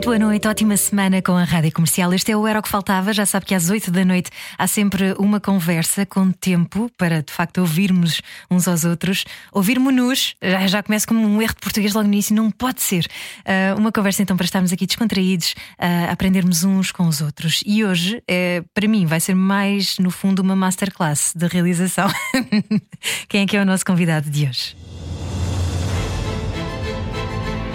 Muito boa noite, ótima semana com a Rádio Comercial. Este é o Era o que Faltava. Já sabe que às 8 da noite há sempre uma conversa com tempo para de facto ouvirmos uns aos outros. Ouvirmos-nos, já, já começa como um erro de português logo no início, não pode ser. Uh, uma conversa então para estarmos aqui descontraídos, uh, aprendermos uns com os outros. E hoje, uh, para mim, vai ser mais, no fundo, uma masterclass de realização. Quem é que é o nosso convidado de hoje?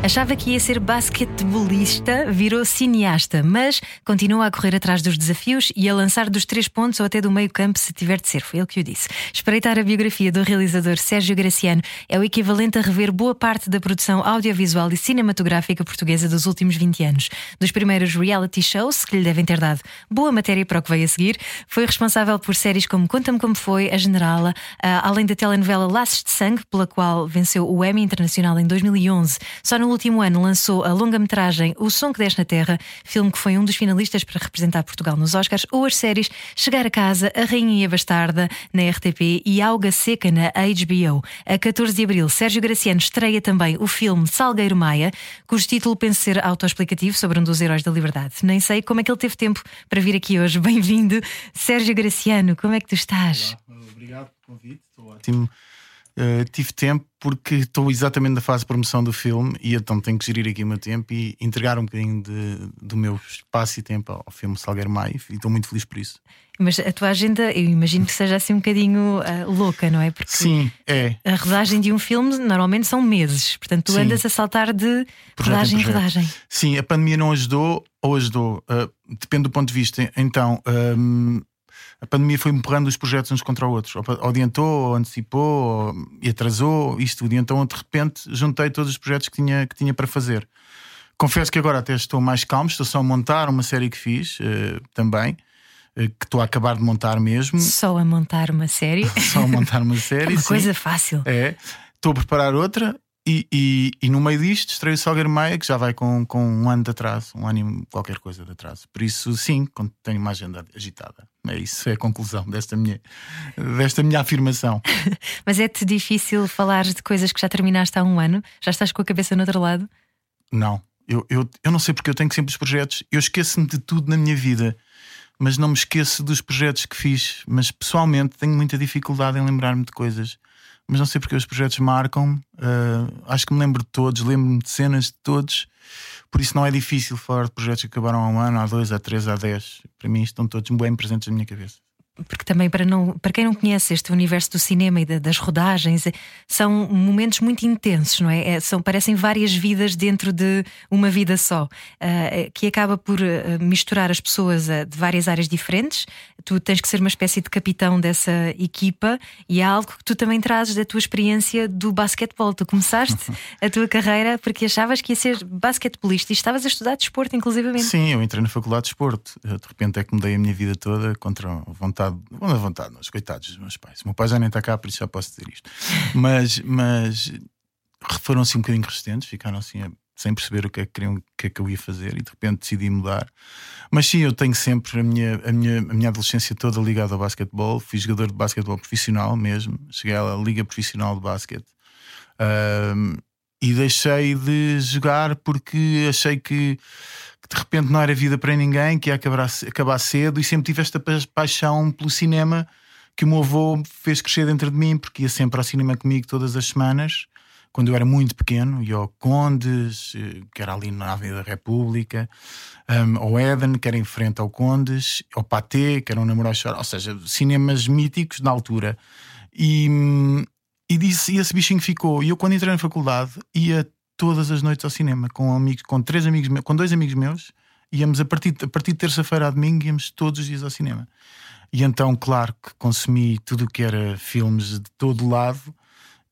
Achava que ia ser basquetebolista, virou cineasta, mas continua a correr atrás dos desafios e a lançar dos três pontos ou até do meio campo, se tiver de ser. Foi ele que o disse. Espreitar a biografia do realizador Sérgio Graciano é o equivalente a rever boa parte da produção audiovisual e cinematográfica portuguesa dos últimos 20 anos. Dos primeiros reality shows, que lhe devem ter dado boa matéria para o que veio a seguir, foi responsável por séries como Conta-me Como Foi, A Generala, além da telenovela Laços de Sangue, pela qual venceu o Emmy Internacional em 2011. Só no último ano lançou a longa-metragem O Som que Desce na Terra, filme que foi um dos finalistas para representar Portugal nos Oscars, ou as séries Chegar a Casa, A Rainha e a Bastarda na RTP e Alga Seca na HBO. A 14 de abril, Sérgio Graciano estreia também o filme Salgueiro Maia, cujo título pensa ser autoexplicativo sobre um dos heróis da liberdade. Nem sei como é que ele teve tempo para vir aqui hoje. Bem-vindo, Sérgio Graciano, como é que tu estás? Olá, obrigado pelo convite, estou ótimo. Uh, tive tempo porque estou exatamente na fase de promoção do filme e então tenho que gerir aqui o meu tempo e entregar um bocadinho de, do meu espaço e tempo ao filme Salgueiro Maio e estou muito feliz por isso. Mas a tua agenda, eu imagino que seja assim um bocadinho uh, louca, não é? Porque Sim, é. A rodagem de um filme normalmente são meses, portanto tu Sim. andas a saltar de projeto rodagem em rodagem. Sim, a pandemia não ajudou ou ajudou, uh, depende do ponto de vista. Então. Um, a pandemia foi empurrando os projetos uns contra os outros. Ou adiantou, ou antecipou, ou, e atrasou isto tudo. E então, de repente, juntei todos os projetos que tinha, que tinha para fazer. Confesso que agora até estou mais calmo, estou só a montar uma série que fiz uh, também. Uh, que estou a acabar de montar mesmo. Só a montar uma série? só a montar uma série. é uma sim. coisa fácil. É. Estou a preparar outra e, e, e, no meio disto estreio o Salgueiro Maia, que já vai com, com um ano de atraso, um ano e qualquer coisa de atraso. Por isso, sim, tenho uma agenda agitada. É isso, é a conclusão desta minha, desta minha afirmação. Mas é-te difícil falar de coisas que já terminaste há um ano? Já estás com a cabeça no outro lado? Não, eu, eu, eu não sei porque eu tenho sempre os projetos, eu esqueço-me de tudo na minha vida. Mas não me esqueço dos projetos que fiz. Mas pessoalmente tenho muita dificuldade em lembrar-me de coisas mas não sei porque os projetos marcam. Uh, acho que me lembro de todos, lembro-me de cenas de todos. Por isso não é difícil falar de projetos que acabaram há um ano, há dois, há três, há dez. Para mim estão todos bem presentes na minha cabeça porque também para, não, para quem não conhece este universo do cinema e de, das rodagens, é, são momentos muito intensos, não é? é? são, parecem várias vidas dentro de uma vida só, uh, que acaba por uh, misturar as pessoas uh, de várias áreas diferentes. Tu tens que ser uma espécie de capitão dessa equipa e é algo que tu também trazes da tua experiência do basquetebol. Tu começaste a tua carreira porque achavas que ia ser basquetebolista e estavas a estudar desporto, inclusivamente. Sim, eu entrei na faculdade de desporto. De repente é que mudei a minha vida toda contra a vontade vontade, vão à vontade, nós, coitados dos meus pais. O meu pai já nem está cá, por isso já posso dizer isto. Mas, mas foram assim um bocadinho resistentes, ficaram assim sem perceber o que é que queriam, o que é que eu ia fazer e de repente decidi mudar. Mas sim, eu tenho sempre a minha, a minha, a minha adolescência toda ligada ao basquetebol. Fui jogador de basquetebol profissional mesmo, cheguei à Liga Profissional de Basquete. E deixei de jogar porque achei que que de repente não era vida para ninguém, que ia acabar, acabar cedo, e sempre tive esta paixão pelo cinema que o meu avô fez crescer dentro de mim, porque ia sempre ao cinema comigo todas as semanas, quando eu era muito pequeno, ia ao Condes, eh, que era ali na Avenida da República, um, ao Eden, que era em frente ao Condes, ao Paté, que era um namorado ou seja, cinemas míticos na altura. E, hum, e, disse, e esse bichinho ficou. E eu, quando entrei na faculdade, ia todas as noites ao cinema com amigos, com três amigos meus, com dois amigos meus, íamos a partir, a partir de terça-feira a domingo, íamos todos os dias ao cinema. E então, claro que consumi tudo o que era filmes de todo lado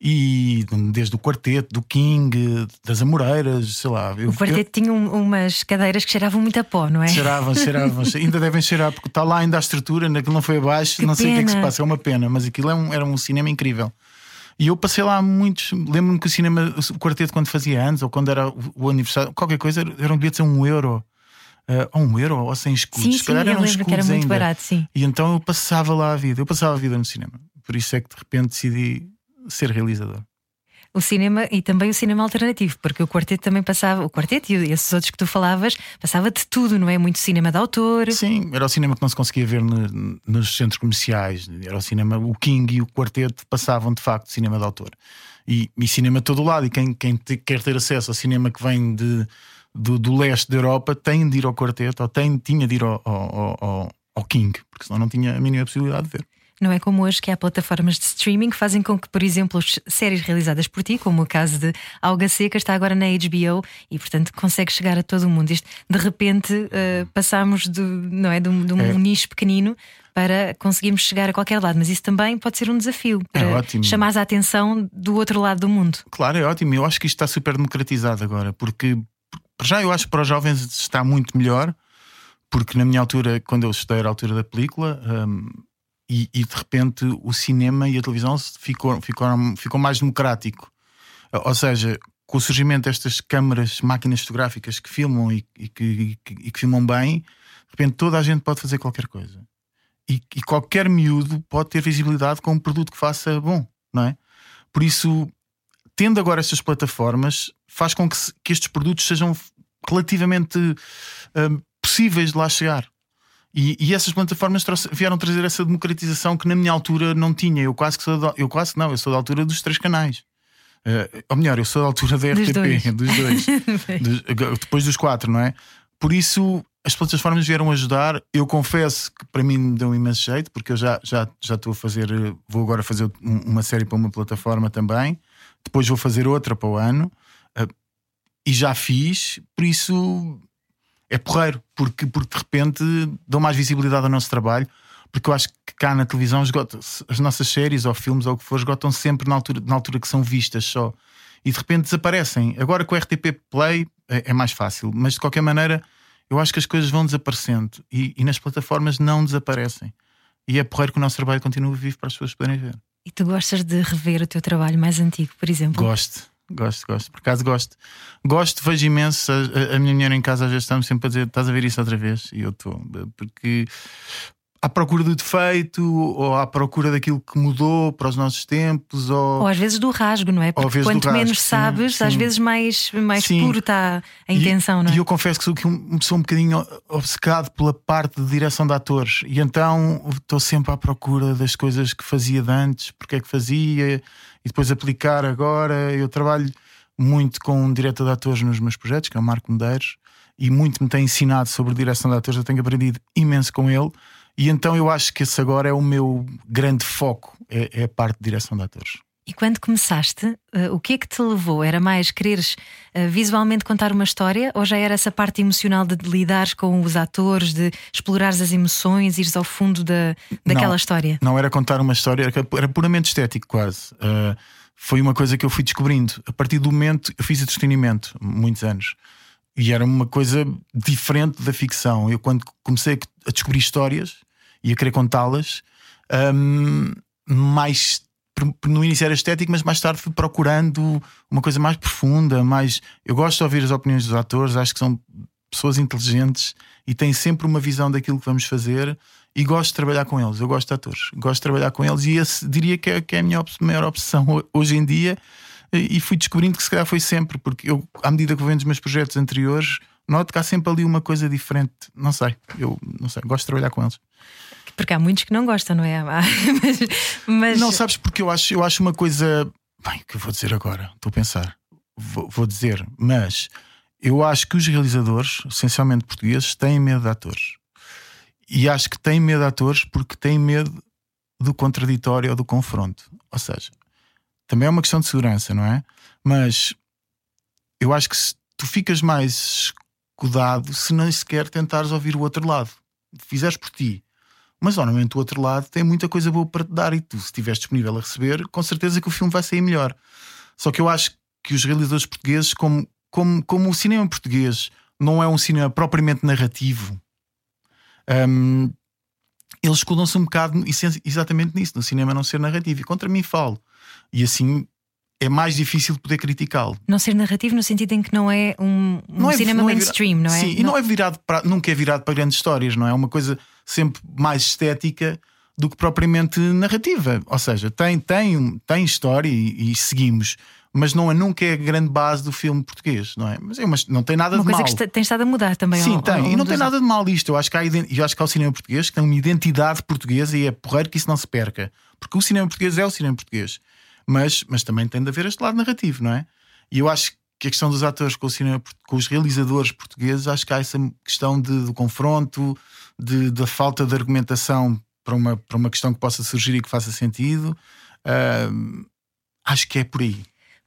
E desde o quarteto, do King, das Amoreiras, sei lá. Eu, o quarteto eu... tinha um, umas cadeiras que cheiravam muito a pó, não é? Cheiravam, cheiravam. ainda devem cheirar, porque está lá ainda a estrutura, naquilo não foi abaixo, que não sei o que é que se passa, é uma pena, mas aquilo é um, era um cinema incrível. E eu passei lá muitos. Lembro-me que o cinema, o quarteto, quando fazia anos, ou quando era o aniversário, qualquer coisa, era um bilhete a um euro. Uh, a um euro ou sem escudos. Sim, sim, Se calhar eram escudos que era muito ainda. barato, sim. E então eu passava lá a vida, eu passava a vida no cinema. Por isso é que de repente decidi ser realizador o cinema e também o cinema alternativo, porque o quarteto também passava, o quarteto e esses outros que tu falavas, passava de tudo, não é? Muito cinema de autor. Sim, era o cinema que não se conseguia ver no, nos centros comerciais, era o cinema, o King e o quarteto passavam de facto cinema de autor. E, e cinema de todo lado, e quem, quem te, quer ter acesso ao cinema que vem de, do, do, leste da Europa tem de ir ao quarteto, ou tem, tinha de ir ao, ao, ao, ao King, porque senão não tinha a mínima possibilidade de ver. Não é como hoje que há plataformas de streaming que fazem com que, por exemplo, séries realizadas por ti, como o caso de Alga Seca, está agora na HBO e, portanto, consegue chegar a todo o mundo. Isto, de repente, uh, passamos do, não é, de um, de um é. nicho pequenino para conseguirmos chegar a qualquer lado, mas isso também pode ser um desafio para é chamar a atenção do outro lado do mundo. Claro, é ótimo. Eu acho que isto está super democratizado agora, porque já eu acho que para os jovens está muito melhor, porque na minha altura, quando eu estudei era a altura da película. Um, e, e, de repente o cinema e a televisão ficou, ficou, ficou mais democrático. Ou seja, com o surgimento destas câmaras, máquinas fotográficas que filmam e, e, que, e, que, filmam bem, de repente toda a gente pode fazer qualquer coisa. E, qualquer miúdo pode ter visibilidade com um produto que faça bom, não é? Por isso, tendo agora estas plataformas, faz com que, que estes produtos sejam relativamente uh, possíveis de lá chegar. E, e essas plataformas trouxe, vieram trazer essa democratização que na minha altura não tinha. Eu quase que sou da, eu quase não, eu sou da altura dos três canais. Uh, ou melhor, eu sou da altura da RTP, dos dois, dos dois dos, depois dos quatro, não é? Por isso as plataformas vieram ajudar. Eu confesso que para mim me deu um imenso jeito, porque eu já, já, já estou a fazer, vou agora fazer uma série para uma plataforma também, depois vou fazer outra para o ano. Uh, e já fiz, por isso é porreiro, porque, porque de repente dão mais visibilidade ao nosso trabalho. Porque eu acho que cá na televisão esgota, as nossas séries ou filmes ou o que for esgotam sempre na altura, na altura que são vistas só e de repente desaparecem. Agora com o RTP Play é, é, mais fácil, mas de qualquer maneira eu acho que as coisas vão desaparecendo e, e nas plataformas não desaparecem. E é porreiro que o nosso trabalho continue vivo para as pessoas poderem ver. E tu gostas de rever o teu trabalho mais antigo, por exemplo? Gosto. Gosto, gosto. Por acaso gosto. Gosto, vejo imenso. A, a minha mulher em casa às vezes estamos sempre a dizer: estás a ver isso outra vez? E eu estou. Porque à procura do defeito ou à procura daquilo que mudou para os nossos tempos ou, ou às vezes do rasgo, não é? Porque quanto rasgo, menos sabes, sim, às vezes mais, mais sim. puro está a intenção, e, não é? E eu confesso que sou, que um, sou um bocadinho obcecado pela parte de direção de atores e então estou sempre à procura das coisas que fazia de antes, porque é que fazia e depois aplicar agora. Eu trabalho muito com um diretor de atores nos meus projetos, que é o Marco Medeiros, e muito me tem ensinado sobre direção de atores. Eu tenho aprendido imenso com ele. E então eu acho que esse agora é o meu grande foco, é, é a parte de direção de atores. E quando começaste, uh, o que é que te levou? Era mais quereres uh, visualmente contar uma história ou já era essa parte emocional de, lidares com os atores, de explorares as emoções, ires ao fundo da, daquela não, história? Não era contar uma história, era, era puramente estético, quase. Uh, foi uma coisa que eu fui descobrindo. A partir do momento, eu fiz entretenimento, muitos anos. E era uma coisa diferente da ficção. Eu, quando comecei a descobrir histórias, e a querer contá-las. Um, mais no início era estético, mas mais tarde fui procurando uma coisa mais profunda, mais. Eu gosto de ouvir as opiniões dos atores, acho que são pessoas inteligentes e têm sempre uma visão daquilo que vamos fazer e gosto de trabalhar com eles. Eu gosto de atores, gosto de trabalhar com eles e esse diria que é, que é a minha maior obsessão hoje em dia. E fui descobrindo que se calhar foi sempre, porque eu, à medida que vou vendo os meus projetos anteriores, noto que há sempre ali uma coisa diferente. Não sei, eu não sei, gosto de trabalhar com eles. Porque há muitos que não gostam, não é? mas, mas... Não, sabes porque eu acho, eu acho uma coisa. Bem, o que eu vou dizer agora? Estou a pensar. Vou, vou dizer, mas eu acho que os realizadores, essencialmente portugueses, têm medo de atores. E acho que têm medo de atores porque têm medo do contraditório ou do confronto. Ou seja, também é uma questão de segurança, não é? Mas eu acho que tu ficas mais escudado se nem sequer tentares ouvir o outro lado. Fizeres por ti Mas normalmente o outro lado tem muita coisa boa para te dar e tu, se estiveres disponível a receber, com certeza que o filme vai sair melhor. Só que eu acho que os realizadores portugueses, como, como, como o cinema português não é um cinema propriamente narrativo, um, eles escudam-se um bocado exatamente nisso, no cinema não ser narrativo. E contra mim falo. E assim é mais difícil poder criticá-lo. Não ser narrativo no sentido em que não é um, um não é, cinema não é mainstream, não é? Sim, não... e não é virado para, nunca é virado para grandes histórias, não é? É uma coisa sempre mais estética do que propriamente narrativa. Ou seja, tem, tem, tem história e, e seguimos mas não é nunca é a grande base do filme português, não é? Mas é uma, não tem nada uma de mal. Uma coisa que tem estado a mudar também. Sim, ao, tem. Ao e não tem nada de mal isto. Eu acho, que há, eu acho que há o cinema português que tem uma identidade portuguesa e é porreiro que isso não se perca. Porque o cinema português é o cinema português. Mas, mas também tem de haver este lado narrativo, não é? E eu acho que a questão dos atores com, cinema, com os realizadores portugueses, acho que há essa questão de, do confronto, de, da falta de argumentação para uma, para uma questão que possa surgir e que faça sentido. Uh, acho que é por aí.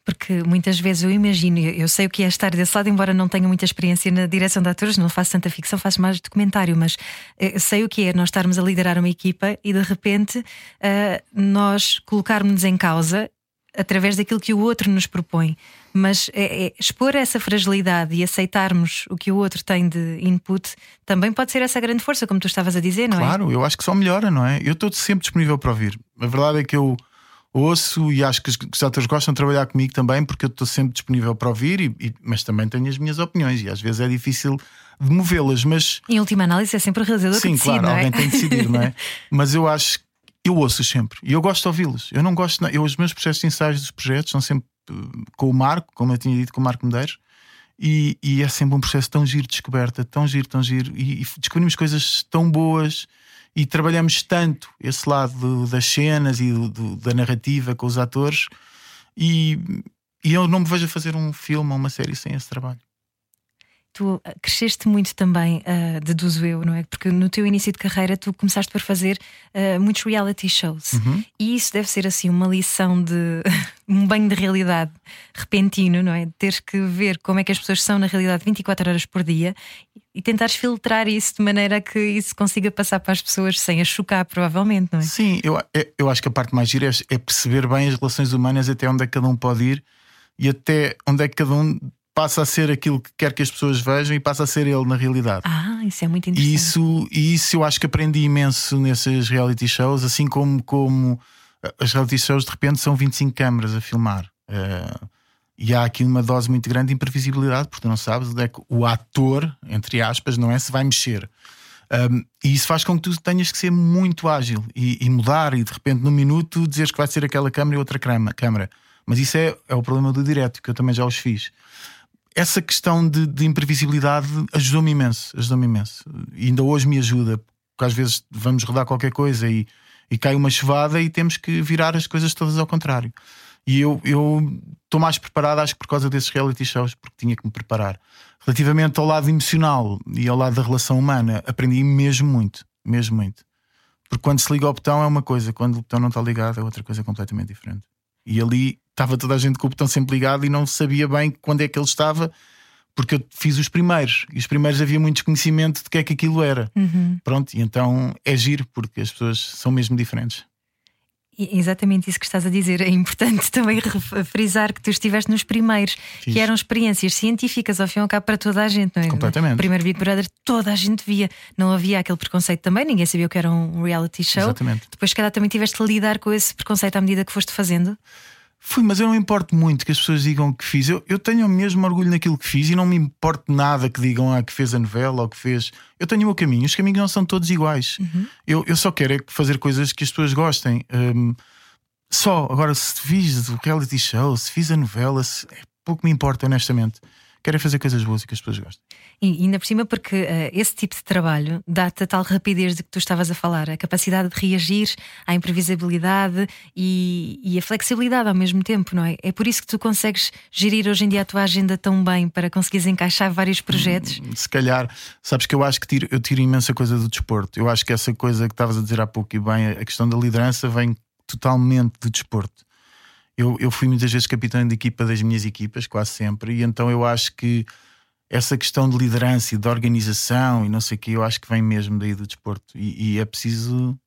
Porque muitas vezes eu imagino, eu sei o que é estar desse lado, embora não tenha muita experiência na direção de atores, não faço tanta ficção, faço mais documentário, mas uh, sei o que é nós estarmos a liderar uma equipa e de repente uh, nós colocarmos-nos em causa através daquilo que o outro nos propõe. Mas é, é, expor essa fragilidade e aceitarmos o que o outro tem de input também pode ser essa grande força, como tu estavas a dizer, não claro, é? Claro, eu acho que só melhora, não é? Eu estou sempre disponível para ouvir. A verdade é que eu ouço e acho que os atores gostam de trabalhar comigo também, porque eu estou sempre disponível para ouvir, e, e, mas também tenho as minhas opiniões e às vezes é difícil de movê-las. Mas em última análise é sempre o realizador sim, que decide, claro, é? alguém tem de decidir, não é? Mas eu acho eu ouço sempre e eu gosto de ouvi-los. Eu não gosto, eu, os meus processos de ensaios dos projetos são sempre uh, com o Marco, como eu tinha dito, com o Marco Medeiros. E, e, é sempre um processo tão giro de descoberta, tão giro, tão giro, e, e descobrimos coisas tão boas e trabalhamos tanto esse lado das cenas e do, do, da narrativa com os atores e, e eu não me vejo a fazer um filme ou uma série sem esse trabalho. Tu ah, cresceste muito também, uh, deduzo eu, não é? Porque no teu início de carreira tu começaste por fazer uh, muitos reality shows uhum. e isso deve ser assim uma lição de um banho de realidade repentino, não é? Teres que ver como é que as pessoas são na realidade 24 horas por dia e tentares filtrar isso de maneira que isso consiga passar para as pessoas sem as chocar, provavelmente, não é? Sim, eu, eu acho que a parte mais gira é, é perceber bem as relações humanas até onde é que cada um pode ir e até onde é que cada um passa a ser aquilo que quer que as pessoas vejam e passa a ser ele na realidade. Ah, isso é muito interessante. E isso, isso eu acho que aprendi imenso nesses reality shows, assim como, como as reality shows de repente são 25 câmaras a filmar. Uh, e há aqui uma dose muito grande de imprevisibilidade, porque tu não sabes onde é que o ator, entre aspas, não é? Se vai mexer. Um, e isso faz com que tu tenhas que ser muito ágil e, e, mudar, e de repente, num minuto, dizeres que vai ser aquela câmera e outra câmera. Mas isso é, é o problema do direto, que eu também já os fiz. Essa questão de, de imprevisibilidade ajudou-me imenso, ajudou-me imenso. E ainda hoje me ajuda, porque às vezes vamos rodar qualquer coisa e, e cai uma chuvada e temos que virar as coisas todas ao contrário. E eu estou mais preparado, acho que por causa desses reality shows, porque tinha que me preparar. Relativamente ao lado emocional e ao lado da relação humana, aprendi mesmo muito, mesmo muito. Porque quando se liga ao botão é uma coisa, quando o botão não está ligado é outra coisa completamente diferente. E ali estava toda a gente com o botão sempre ligado e não sabia bem quando é que ele estava, porque eu fiz os primeiros. E os primeiros havia muito desconhecimento de que é que aquilo era. Uhum. Pronto, e então é giro, porque as pessoas são mesmo diferentes. Exatamente isso que estás a dizer. É importante também frisar que tu estiveste nos primeiros, Fiz. que eram experiências científicas ao fim e ao cabo para toda a gente, não é? Completamente. primeiro Big Brother, toda a gente via. Não havia aquele preconceito também, ninguém sabia o que era um reality show. Exatamente. Depois, se calhar, também tiveste a lidar com esse preconceito à medida que foste fazendo. Fui, mas eu não importo muito que as pessoas digam que fiz. Eu, eu tenho mesmo orgulho naquilo que fiz e não me importo nada que digam ah, que fez a novela ou que fez. Eu tenho o meu caminho, os caminhos não são todos iguais. Uhum. Eu, eu só quero é fazer coisas que as pessoas gostem. Um, só, agora, se fiz o reality show, se fiz a novela, se, é pouco me importa, honestamente. Quero é fazer coisas boas e que as pessoas gostem. E ainda por cima, porque uh, esse tipo de trabalho dá-te a tal rapidez de que tu estavas a falar, a capacidade de reagir à imprevisibilidade e, e, a flexibilidade ao mesmo tempo, não é? É por isso que tu consegues gerir hoje em dia a tua agenda tão bem para conseguires encaixar vários projetos. Hum, se calhar, sabes que eu acho que tiro, eu tiro imensa coisa do desporto. Eu acho que essa coisa que estavas a dizer há pouco e bem, a questão da liderança vem totalmente do desporto. Eu, eu fui muitas vezes capitão de equipa das minhas equipas, quase sempre, e então eu acho que essa questão de liderança e de organização e não sei o que, eu acho que vem mesmo daí do desporto. E, e é preciso,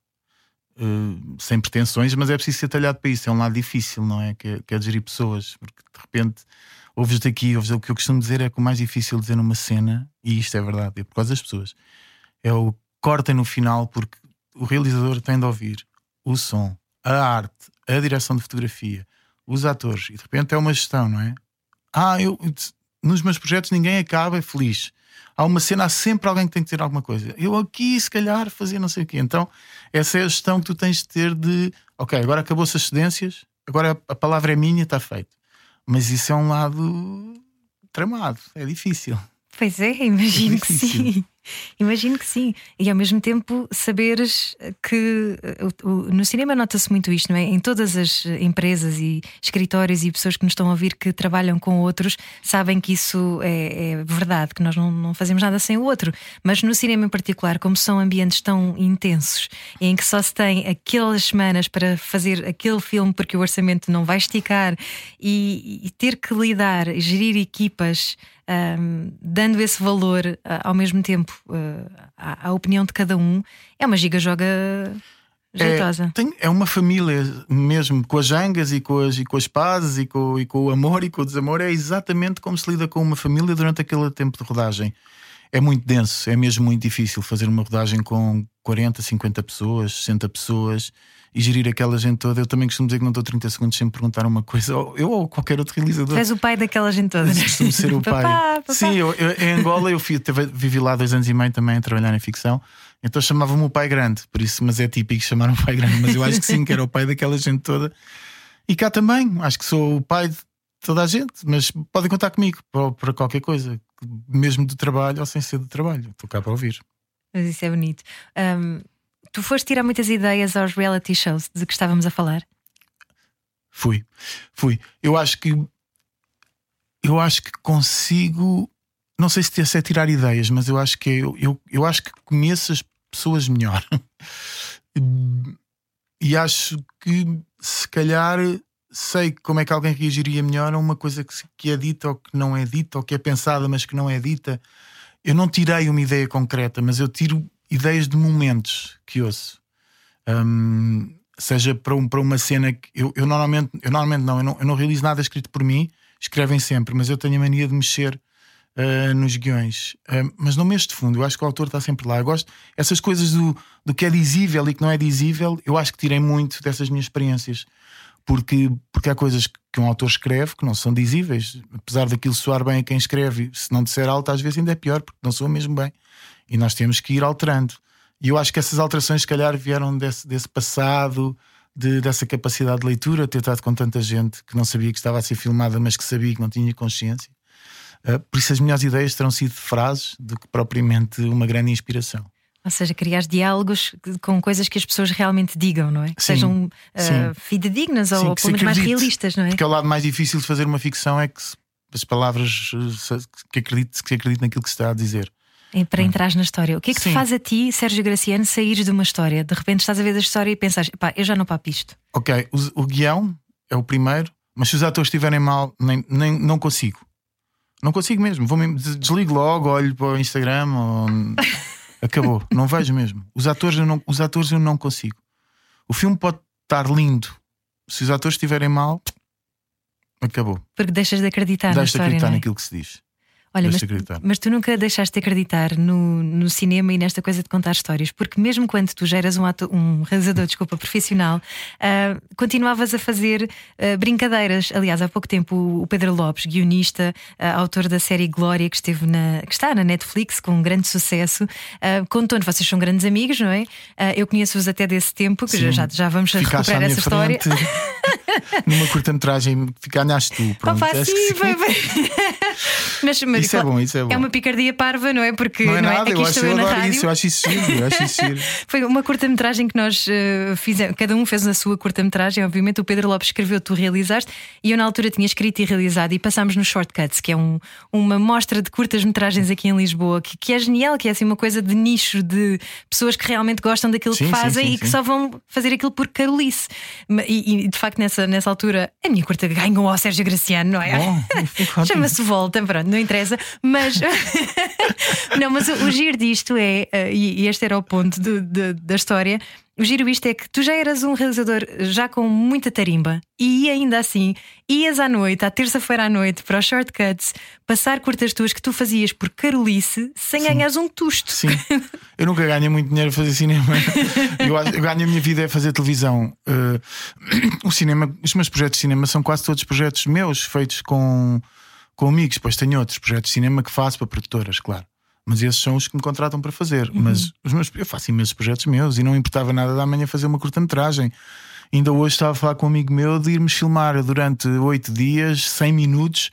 uh, sem pretensões, mas é preciso ser talhado para isso. É um lado difícil, não é? Que é, que é gerir pessoas, porque de repente ouves daqui, ouves o que eu costumo dizer é que o mais difícil dizer numa cena, e isto é verdade, é por causa das pessoas, é o cortem no final, porque o realizador tem de ouvir o som, a arte, a direção de fotografia, os atores, e de repente é uma gestão, não é? Ah, eu nos meus projetos ninguém acaba feliz. Há uma cena, há sempre alguém que tem que ter alguma coisa. Eu aqui, se calhar, fazia não sei o quê. Então, essa é a gestão que tu tens de ter de ok, agora acabou-se as cedências, agora a palavra é minha, está feito. Mas isso é um lado tramado, é difícil. Pois é, imagino é que sim. Imagino que sim. E ao mesmo tempo saberes que uh, no cinema nota-se muito isto, não é? Em todas as empresas e escritórios e pessoas que nos estão a ouvir que trabalham com outros sabem que isso é, é verdade, que nós não, não, fazemos nada sem o outro. Mas no cinema em particular, como são ambientes tão intensos em que só se tem aquelas semanas para fazer aquele filme porque o orçamento não vai esticar e, e ter que lidar, gerir equipas um, dando esse valor uh, ao mesmo tempo uh, à, à, opinião de cada um, é uma giga-joga jeitosa. É, tem, é uma família mesmo, com as jangas e com as, e com as pazes e com, e com o amor e com o desamor. É exatamente como se lida com uma família durante aquele tempo de rodagem. É muito denso, é mesmo muito difícil fazer uma rodagem com 40, 50 pessoas, 60 pessoas e gerir aquela gente toda. Eu também costumo dizer que não estou 30 segundos sem perguntar uma coisa, eu ou qualquer outro realizador. És o pai daquela gente toda. Costumo ser o pai. papá, papá. Sim, eu, eu, em Angola eu fui, teve, vivi lá dois anos e meio também a trabalhar em ficção. Então chamava-me o pai grande, por isso, mas é típico chamar um pai grande, mas eu acho que sim, que era o pai daquela gente toda. E cá também, acho que sou o pai de toda a gente, mas podem contar comigo para, para qualquer coisa, mesmo do trabalho ou sem ser do trabalho. Estou cá para ouvir. Mas isso é bonito. Um, Tu foste tirar muitas ideias aos reality shows de que estávamos a falar? Fui, fui. Eu acho que eu acho que consigo. Não sei se é tirar ideias, mas eu acho que é, eu, eu, eu acho que conheço as pessoas melhor. e acho que se calhar sei como é que alguém reagiria melhor a uma coisa que, que é dita ou que não é dita, ou que é pensada, mas que não é dita. Eu não tirei uma ideia concreta, mas eu tiro ideias de momentos que ouço. Um, seja para, um, para uma cena que eu, eu, normalmente, eu normalmente não eu, não, eu não realizo nada escrito por mim, escrevem sempre, mas eu tenho a mania de mexer uh, nos guiões. Uh, mas não mexo de fundo, eu acho que o autor está sempre lá. Eu gosto essas coisas do, do que é dizível e que não é dizível, eu acho que tirei muito dessas minhas experiências. Porque, porque há coisas que um autor escreve que não são dizíveis, apesar daquilo soar bem a quem escreve, se não disser alto, às vezes ainda é pior, porque não soa mesmo bem. E nós temos que ir alterando. E eu acho que essas alterações, se calhar, vieram desse, desse passado, de, dessa capacidade de leitura, ter estado com tanta gente que não sabia que estava a ser filmada, mas que sabia que não tinha consciência. Uh, por isso, as melhores ideias terão sido frases do que propriamente uma grande inspiração. Ou seja, criar diálogos com coisas que as pessoas realmente digam, não é? Que sim, sejam uh, fidedignas sim, ou pelo menos mais realistas, não é? Porque o lado mais difícil de fazer uma ficção é que as palavras que acredite, que acredite naquilo que se está a dizer para entrar na história. O que é que Sim. te faz a ti, Sérgio Graciano, sair de uma história? De repente estás a ver a história e pensas, pá, eu já não papo isto. Ok, o, o guião é o primeiro, mas se os atores estiverem mal, nem, nem, não consigo. Não consigo mesmo. Vou desligo logo, olho para o Instagram. Ou... Acabou. não vejo mesmo. Os atores, eu não, os atores eu não consigo. O filme pode estar lindo. Se os atores estiverem mal, acabou. Porque deixas de acreditar Deixas na história. de acreditar é? naquilo que se diz. Olha, mas, mas, tu nunca deixaste de acreditar no, no, cinema e nesta coisa de contar histórias, porque mesmo quando tu já eras um, ato, um realizador, desculpa, profissional, uh, continuavas a fazer uh, brincadeiras. Aliás, há pouco tempo o Pedro Lopes, guionista, uh, autor da série Glória, que, esteve na, que está na Netflix com um grande sucesso, contou-nos, vocês são grandes amigos, não é? eu conheço-vos até desse tempo, que já, já vamos recuperar essa história. Numa curta-metragem, ganhaste tu. Pronto, Opa, sim, foi, foi. mas, mas, isso é bom, isso é bom. É uma picardia parva, não é? Porque não é, não é? nada, Aqui eu acho, eu adoro isso, eu acho isso giro, eu acho isso giro. Foi uma curta-metragem que nós uh, fizemos, cada um fez a sua curta-metragem, obviamente. O Pedro Lopes escreveu, tu realizaste, e eu na altura tinha escrito e realizado, e passámos no Shortcuts, que é um, uma mostra de curtas-metragens aqui em Lisboa, que, que, é genial, que é assim uma coisa de nicho de pessoas que realmente gostam daquilo sim, que fazem sim, sim, e que só vão fazer aquilo por carolice. E, e, de facto, nessa nessa, nessa altura, a minha curta ganhou ao Sérgio Graciano, não é? Ótimo. Chama-se Volta, pronto, não interessa. Mas não, mas o, o giro disto é, eh, e e este era o ponto do- do- da história. O giro isto é que tu já eras um realizador já com muita tarimba e ainda assim ias à noite, à terça-feira à noite, para os shortcuts, passar curtas tuas que tu fazias por Carolice sem ganhares um tusto. Sim, eu nunca ganhei muito dinheiro a fazer cinema. Eu, eu ganho a minha vida é fazer televisão. Uh, o cinema, os meus projetos de cinema são quase todos projetos meus, feitos com, com amigos. Pois tenho outros projetos de cinema que faço para produtoras, claro. Mas esses são os que me contratam para fazer. Mas os meus, eu faço imensos projetos meus e não importava nada da manhã fazer uma curta-metragem. Ainda hoje estava a falar com um amigo meu de irmos filmar durante oito dias, 100 minutos,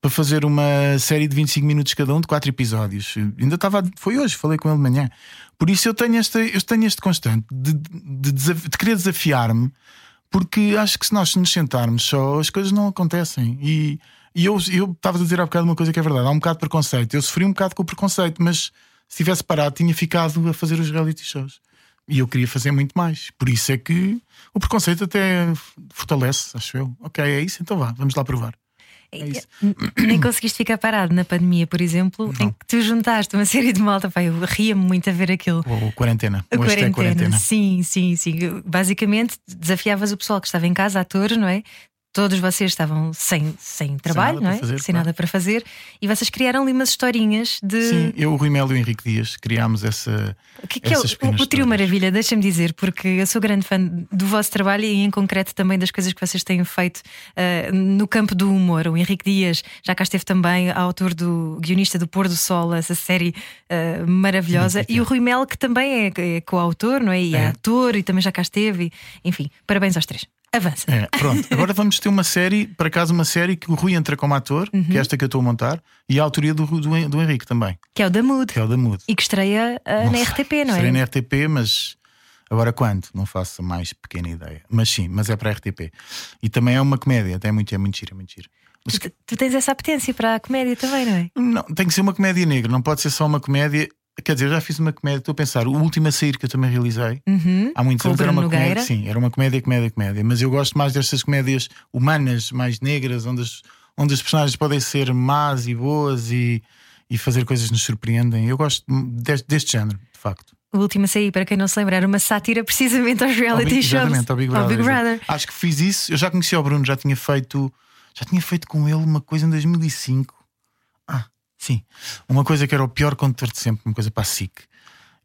para fazer uma série de 25 minutos cada um, de quatro episódios. Ainda estava. Foi hoje, falei com ele de manhã. Por isso eu tenho, esta, eu tenho este constante de, de, desaf- de querer desafiar-me, porque acho que se nós nos sentarmos só, as coisas não acontecem. E, e eu eu estava a dizer há bocado uma coisa que é verdade: há um bocado de preconceito. Eu sofri um bocado com o preconceito, mas se tivesse parado, tinha ficado a fazer os reality shows. E eu queria fazer muito mais. Por isso é que o preconceito até fortalece, acho eu. Ok, é isso, então vá, vamos lá provar. É. Nem conseguiste ficar parado na pandemia, por exemplo, em que tu juntaste uma série de malta. Pá, eu ria-me muito a ver aquilo. Ou quarentena. A Hoje é quarentena. Sim, sim, sim. Basicamente desafiavas o pessoal que estava em casa, atores, não é? Todos vocês estavam sem, sem trabalho, nada não para é? fazer, sem claro. nada para fazer, e vocês criaram ali umas historinhas de. Sim, eu, o Rui Melo e o Henrique Dias criámos essa. O que, que é o, o, Trio. Maravilha? Deixa-me dizer, porque eu sou grande fã do vosso trabalho e, em concreto, também das coisas que vocês têm feito ah, no campo do humor. O Henrique Dias já cá esteve também, autor do guionista do Pôr do Sol, essa série ah, maravilhosa. E o Rui Melo, que também é, é coautor, não é? E é, É. ator e também já cá esteve. e- enfim, parabéns aos três. Avança. É, pronto, agora vamos ter uma série, por acaso, uma série que o Rui entra como ator, Uhum. que é esta que eu estou a montar, e a autoria do, do, do Henrique também, Que é o da Mood. que é o da Mood. E que estreia ah, na sei, RTP, não é? Estarei na RTP, mas agora quando? Não faço a mais pequena ideia. Mas sim, mas é para a RTP. E também é uma comédia, até é muito, é muito giro, é muito giro. Tu, tu tens essa apetência para a comédia também, não é? Não, tem que ser uma comédia negra, não pode ser só uma comédia. Quer dizer, eu já fiz uma comédia, estou a pensar, o último a sair que eu também realizei, Uhum. há muitos anos era uma comédia. Nogueira. Sim, era uma comédia, comédia, comédia. Mas eu gosto mais destas comédias humanas, mais negras, onde as, onde as personagens podem ser más e boas e, e fazer coisas que nos surpreendem. Eu gosto deste, deste género, de facto. O último a sair, para quem não se lembra, era uma sátira precisamente aos Ao reality Big- shows. Exatamente, ao Big Brother. exato. Brother. Acho que fiz isso. Eu já conhecia o Bruno, já tinha feito, já tinha feito com ele uma coisa em 2005. Sim, uma coisa que era o pior condutor de sempre, uma coisa para a SIC.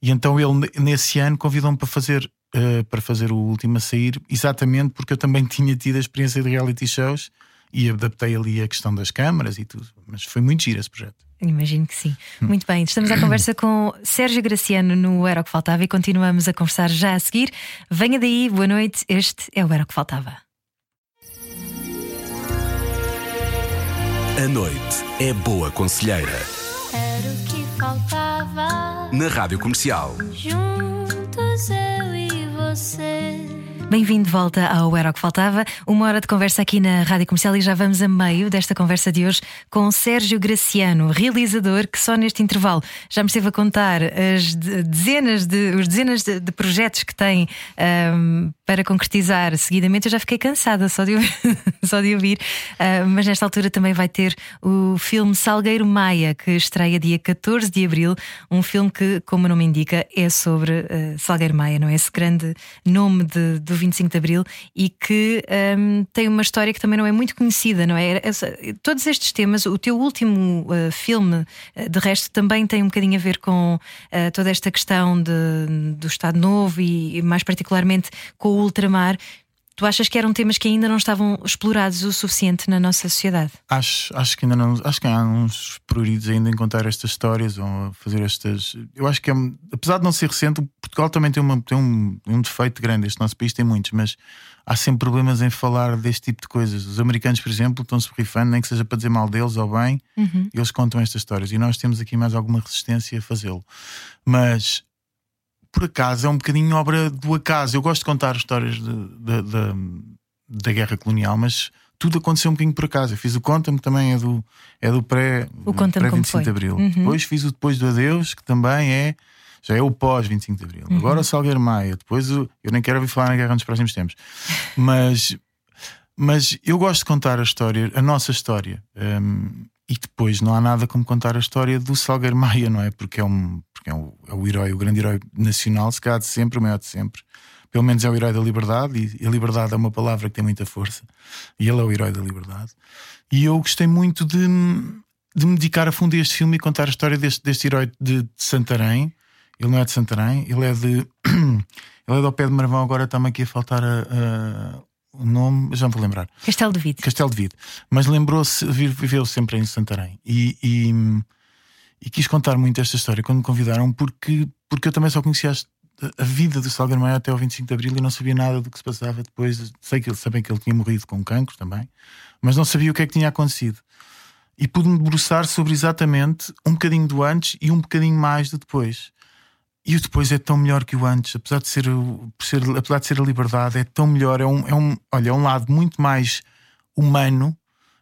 E então ele ne- nesse ano convidou-me para fazer eh, para fazer o último a sair, exatamente porque eu também tinha tido a experiência de reality shows e adaptei ali a questão das câmaras e tudo. Mas foi muito giro esse projeto. Imagino que sim. Hum. Muito bem, estamos à conversa com Sérgio Graciano no Era o que Faltava e continuamos a conversar já a seguir. Venha daí, boa noite. Este é o Era o que Faltava. A noite é boa conselheira. Era o que faltava. Na Rádio Comercial. Juntos eu e você. Bem-vindo de volta ao Era o que Faltava. Uma hora de conversa aqui na Rádio Comercial e já vamos a meio desta conversa de hoje com Sérgio Graciano, realizador que só neste intervalo já me esteve a contar as de- dezenas de, os dezenas de, de projetos que tem ahm, para concretizar seguidamente. Eu já fiquei cansada só de ouvir, só de ouvir. Ah, mas nesta altura também vai ter o filme Salgueiro Maia, que estreia dia 14 de abril. Um filme que, como o nome indica, é sobre ah, Salgueiro Maia, não é? Esse grande nome de, do 25 de abril e que ahm, tem uma história que também não é muito conhecida, não é? Todos estes temas, o teu último ah, filme, ah, de resto, também tem um bocadinho a ver com ah, toda esta questão de- do Estado Novo e, e mais particularmente com o ultramar. Tu achas que eram temas que ainda não estavam explorados o suficiente na nossa sociedade? Acho, acho que ainda não. Acho que há uns pruridos ainda em contar estas histórias ou fazer estas. Eu acho que é. Apesar de não ser recente, Portugal também tem, uma, tem um, um defeito grande. Este nosso país tem muitos, mas há sempre problemas em falar deste tipo de coisas. Os americanos, por exemplo, estão-se borrifando, nem que seja para dizer mal deles ou bem, eles contam estas histórias e nós temos aqui mais alguma resistência a fazê-lo. Mas por acaso é um bocadinho obra do acaso. Eu gosto de contar histórias de- de- da- da guerra colonial, mas tudo aconteceu um bocadinho por acaso. Eu fiz o Conta-me, que também é do, é do pré, O Conta-me pré Como 25 Foi. de Abril. Uhum. Depois fiz o Depois do Adeus, que também é. Já é o pós 25 de Abril. Uhum. Agora o Salgueiro Maia. Depois o, eu nem quero ouvir falar na guerra nos próximos tempos. Mas mas eu gosto de contar a história, a nossa história. Um, e depois não há nada como contar a história do Salgueiro Maia, não é? Porque é, um, porque é, um, é o herói, o grande herói nacional, se calhar de sempre, o maior de sempre. Pelo menos é o herói da liberdade, e a liberdade é uma palavra que tem muita força. E ele é o herói da liberdade. E eu gostei muito de, de me dedicar a fundo a este filme e contar a história deste, deste herói de, de Santarém. Ele não é de Santarém, ele é de. ele é do pé de Marvão, agora está-me aqui a faltar a, a o nome, já me vou lembrar. Castelo de Vide. Castelo de Vide. Mas lembrou-se, viveu sempre em Santarém. E, e, e, quis contar muito esta história quando me convidaram, porque, porque eu também só conhecia a vida do Salgueiro Maia até ao 25 de Abril e não sabia nada do que se passava depois. Sei que, sabem que ele tinha morrido com cancro também, mas não sabia o que é que tinha acontecido. E pude-me debruçar sobre exatamente um bocadinho do antes e um bocadinho mais do depois. E o depois é tão melhor que o antes, apesar de ser, ser, apesar de ser a liberdade, é tão melhor. É um, é um, olha, é um lado muito mais humano.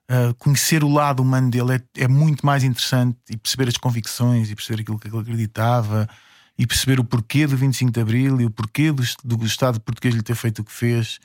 Uh, conhecer o lado humano dele é, é, muito mais interessante e perceber as convicções e perceber aquilo que ele acreditava e perceber o porquê do 25 de Abril e o porquê do, do Estado português lhe ter feito o que fez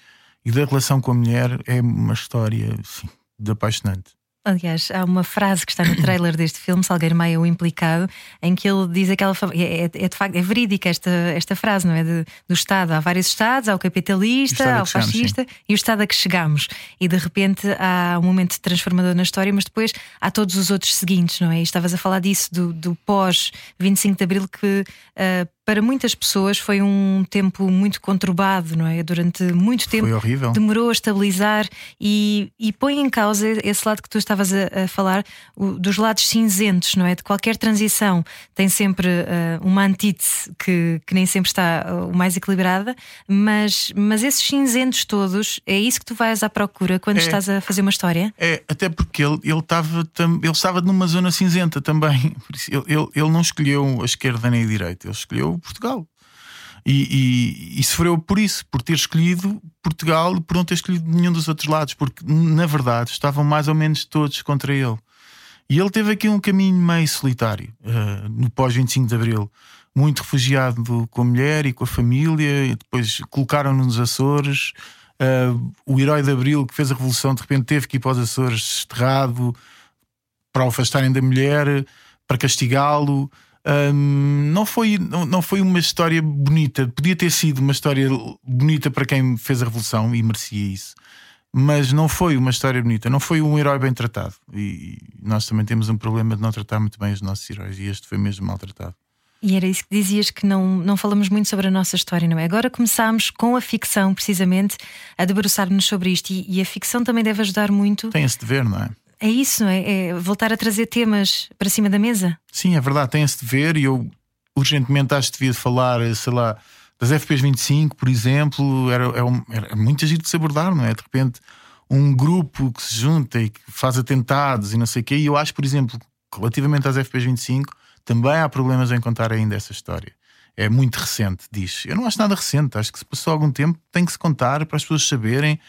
e da relação com a mulher é uma história assim, de apaixonante. Aliás, há uma frase que está no trailer deste filme, Salgueiro Maia, o implicado, em que ele diz aquela. É, é, é de facto, é verídica esta, esta frase, não é? De, do Estado. Há vários Estados, há o capitalista, o ao fascista chegamos, e o Estado a que chegamos. E de repente há um momento transformador na história, mas depois há todos os outros seguintes, não é? E estavas a falar disso, do, do pós-25 de Abril, que uh, para muitas pessoas foi um tempo muito conturbado, não é? Durante muito tempo foi horrível. demorou a estabilizar e, e põe em causa esse lado que tu estavas a, a falar, o, dos lados cinzentos, não é? De qualquer transição tem sempre uh, uma antítese que, que nem sempre está uh, o mais equilibrada, mas, mas esses cinzentos todos, é isso que tu vais à procura quando é, estás a fazer uma história? É, até porque ele, ele, estava, ele estava numa zona cinzenta também. Ele, ele, ele não escolheu a esquerda nem a direita, ele escolheu Portugal. E, e, e, sofreu por isso, por ter escolhido Portugal por não ter escolhido nenhum dos outros lados, porque na verdade estavam mais ou menos todos contra ele. E ele teve aqui um caminho meio solitário uh, no pós-25 de Abril, muito refugiado com a mulher e com a família, e depois colocaram-no nos Açores. Uh, o herói de Abril que fez a revolução de repente teve que ir para os Açores desterrado para o afastarem da mulher, para castigá-lo. Um, não, foi, não, não foi uma história bonita. Podia ter sido uma história bonita para quem fez a revolução e merecia isso, mas não foi uma história bonita. Não foi um herói bem tratado. E nós também temos um problema de não tratar muito bem os nossos heróis, e este foi mesmo maltratado. E era isso que dizias que não, não falamos muito sobre a nossa história, não é? Agora começámos com a ficção, precisamente, a debruçar-nos sobre isto, e, e, a ficção também deve ajudar muito. Tem esse dever, não é? É isso, é? é voltar a trazer temas para cima da mesa. Sim, é verdade, tem esse dever e eu urgentemente acho que devia falar, sei lá, das FPs 25, por exemplo, era, era, é era muito agir de se abordar, não é? De repente, um grupo que se junta e que faz atentados e não sei o quê. E eu acho, por exemplo, relativamente às FPs 25, também há problemas em contar ainda essa história. É muito recente, diz. Eu não acho nada recente, acho que se passou algum tempo, tem que se contar para as pessoas saberem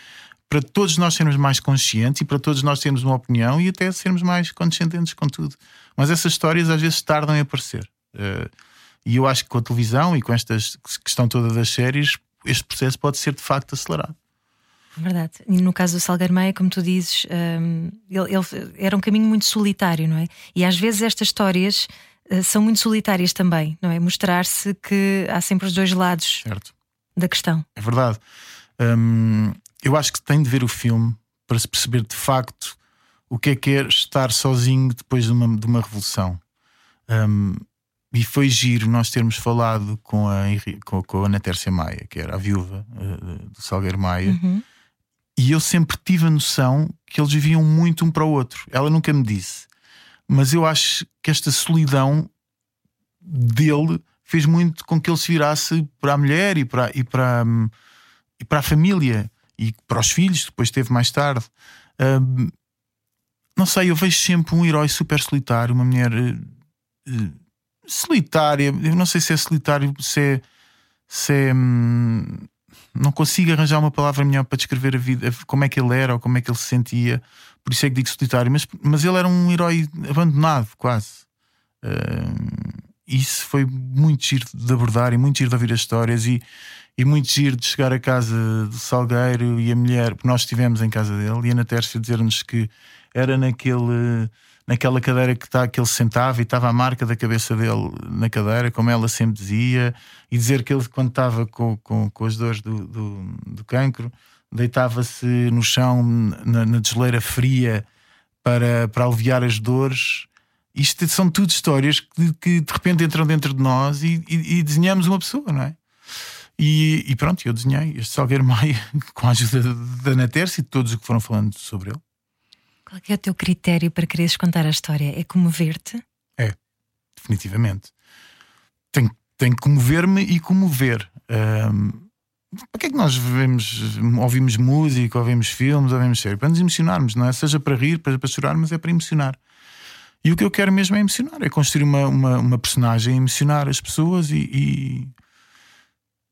para todos nós sermos mais conscientes e para todos nós termos uma opinião e até sermos mais condescendentes com tudo. Mas essas histórias às vezes tardam em aparecer. Uh, e eu acho que com a televisão e com esta questão toda das séries, este processo pode ser de facto acelerado. Verdade. E no caso do Salgueiro Maia, como tu dizes, um, ehm, ele, ele, era um caminho muito solitário, não é? E às vezes estas histórias uh, são muito solitárias também, não é? Mostrar-se que há sempre os dois lados certo. da questão. É verdade. Um, eu acho que tem de ver o filme para se perceber de facto o que é que é estar sozinho depois de uma, de uma revolução. Um, e foi giro nós termos falado com a, com, com a Ana Tércia Maia, que era a viúva uh, do Salgueiro Maia, uhum. e eu sempre tive a noção que eles viviam muito um para o outro. Ela nunca me disse, mas eu acho que esta solidão dele fez muito com que ele se virasse para a mulher e para, e para, um, e para a família e para os filhos, depois teve mais tarde. Não sei, eu vejo sempre um herói super solitário, uma mulher uh, solitária. Eu não sei se é solitário, se é. Se é hum, não consigo arranjar uma palavra melhor para descrever a vida, como é que ele era ou como é que ele se sentia. Por isso é que digo solitário, mas, mas ele era um herói abandonado, quase. Uh, isso foi muito giro de abordar e muito giro de ouvir as histórias. E, E muito giro de chegar a casa do Salgueiro e a mulher, porque nós estivemos em casa dele, e a Ana Tércia dizer-nos que era naquele, naquela cadeira que, tá, que ele sentava e estava a marca da cabeça dele na cadeira, como ela sempre dizia, e dizer que ele, quando estava com, com, com as dores do, do, do cancro, deitava-se no chão na, na fria para, para aliviar as dores. Isto são tudo histórias que, que de repente entram dentro de nós e, e, e desenhamos uma pessoa, não é? E, e, pronto, eu desenhei este Salgueiro Maia com a ajuda da Ana Tércia e de todos os que foram falando sobre ele. Qual é o teu critério para quereres contar a história? É comover-te? É, definitivamente. Tem, tem que comover-me e comover. Um, para que é que nós vemos, ouvimos música, ouvimos filmes, ouvimos séries? Para nos emocionarmos, não é? Seja para rir, para, para chorar, mas é para emocionar. E o que eu quero mesmo é emocionar, é construir uma, uma, uma personagem, emocionar as pessoas e, e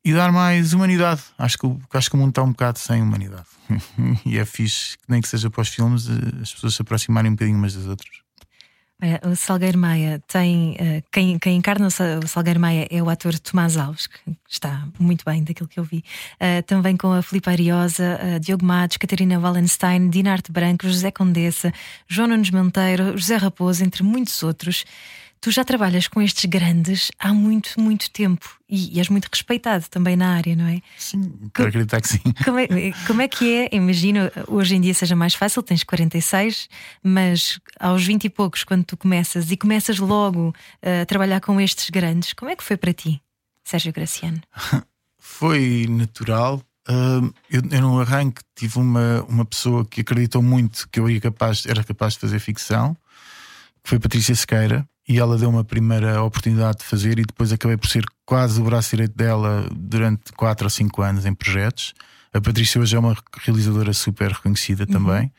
e dar mais humanidade. Acho que, acho que o mundo está um bocado sem humanidade. e é fixe, nem que seja para os filmes, eh, as pessoas se aproximarem um bocadinho umas das outras. Olha, o Salgueiro Maia tem. Uh, quem, quem encarna o Salgueiro Maia é o ator Tomás Alves, que está muito bem daquilo que eu vi. Uh, também com a Filipe Ariosa, uh, Diogo Matos, Catarina Wallenstein, Dinarte Branco, José Condessa, João Nunes Monteiro, José Raposo, entre muitos outros. Tu já trabalhas com estes grandes há muito, muito tempo e, e és muito respeitado também na área, não é? Sim, quero acreditar que sim. Como é, como é que é? Imagino hoje em dia seja mais fácil, tens 46, mas aos 20 e poucos, quando tu começas e começas logo a trabalhar com estes grandes, como é que foi para ti, Sérgio Graciano? foi natural. Uh, eu, eu no arranque tive uma, uma pessoa que acreditou muito que eu ia capaz, era capaz de fazer ficção, que foi Patrícia Sequeira e ela deu uma primeira oportunidade de fazer e depois acabei por ser quase o braço direito dela durante 4 ou 5 anos em projetos. A Patrícia hoje é uma realizadora super reconhecida uhum. também.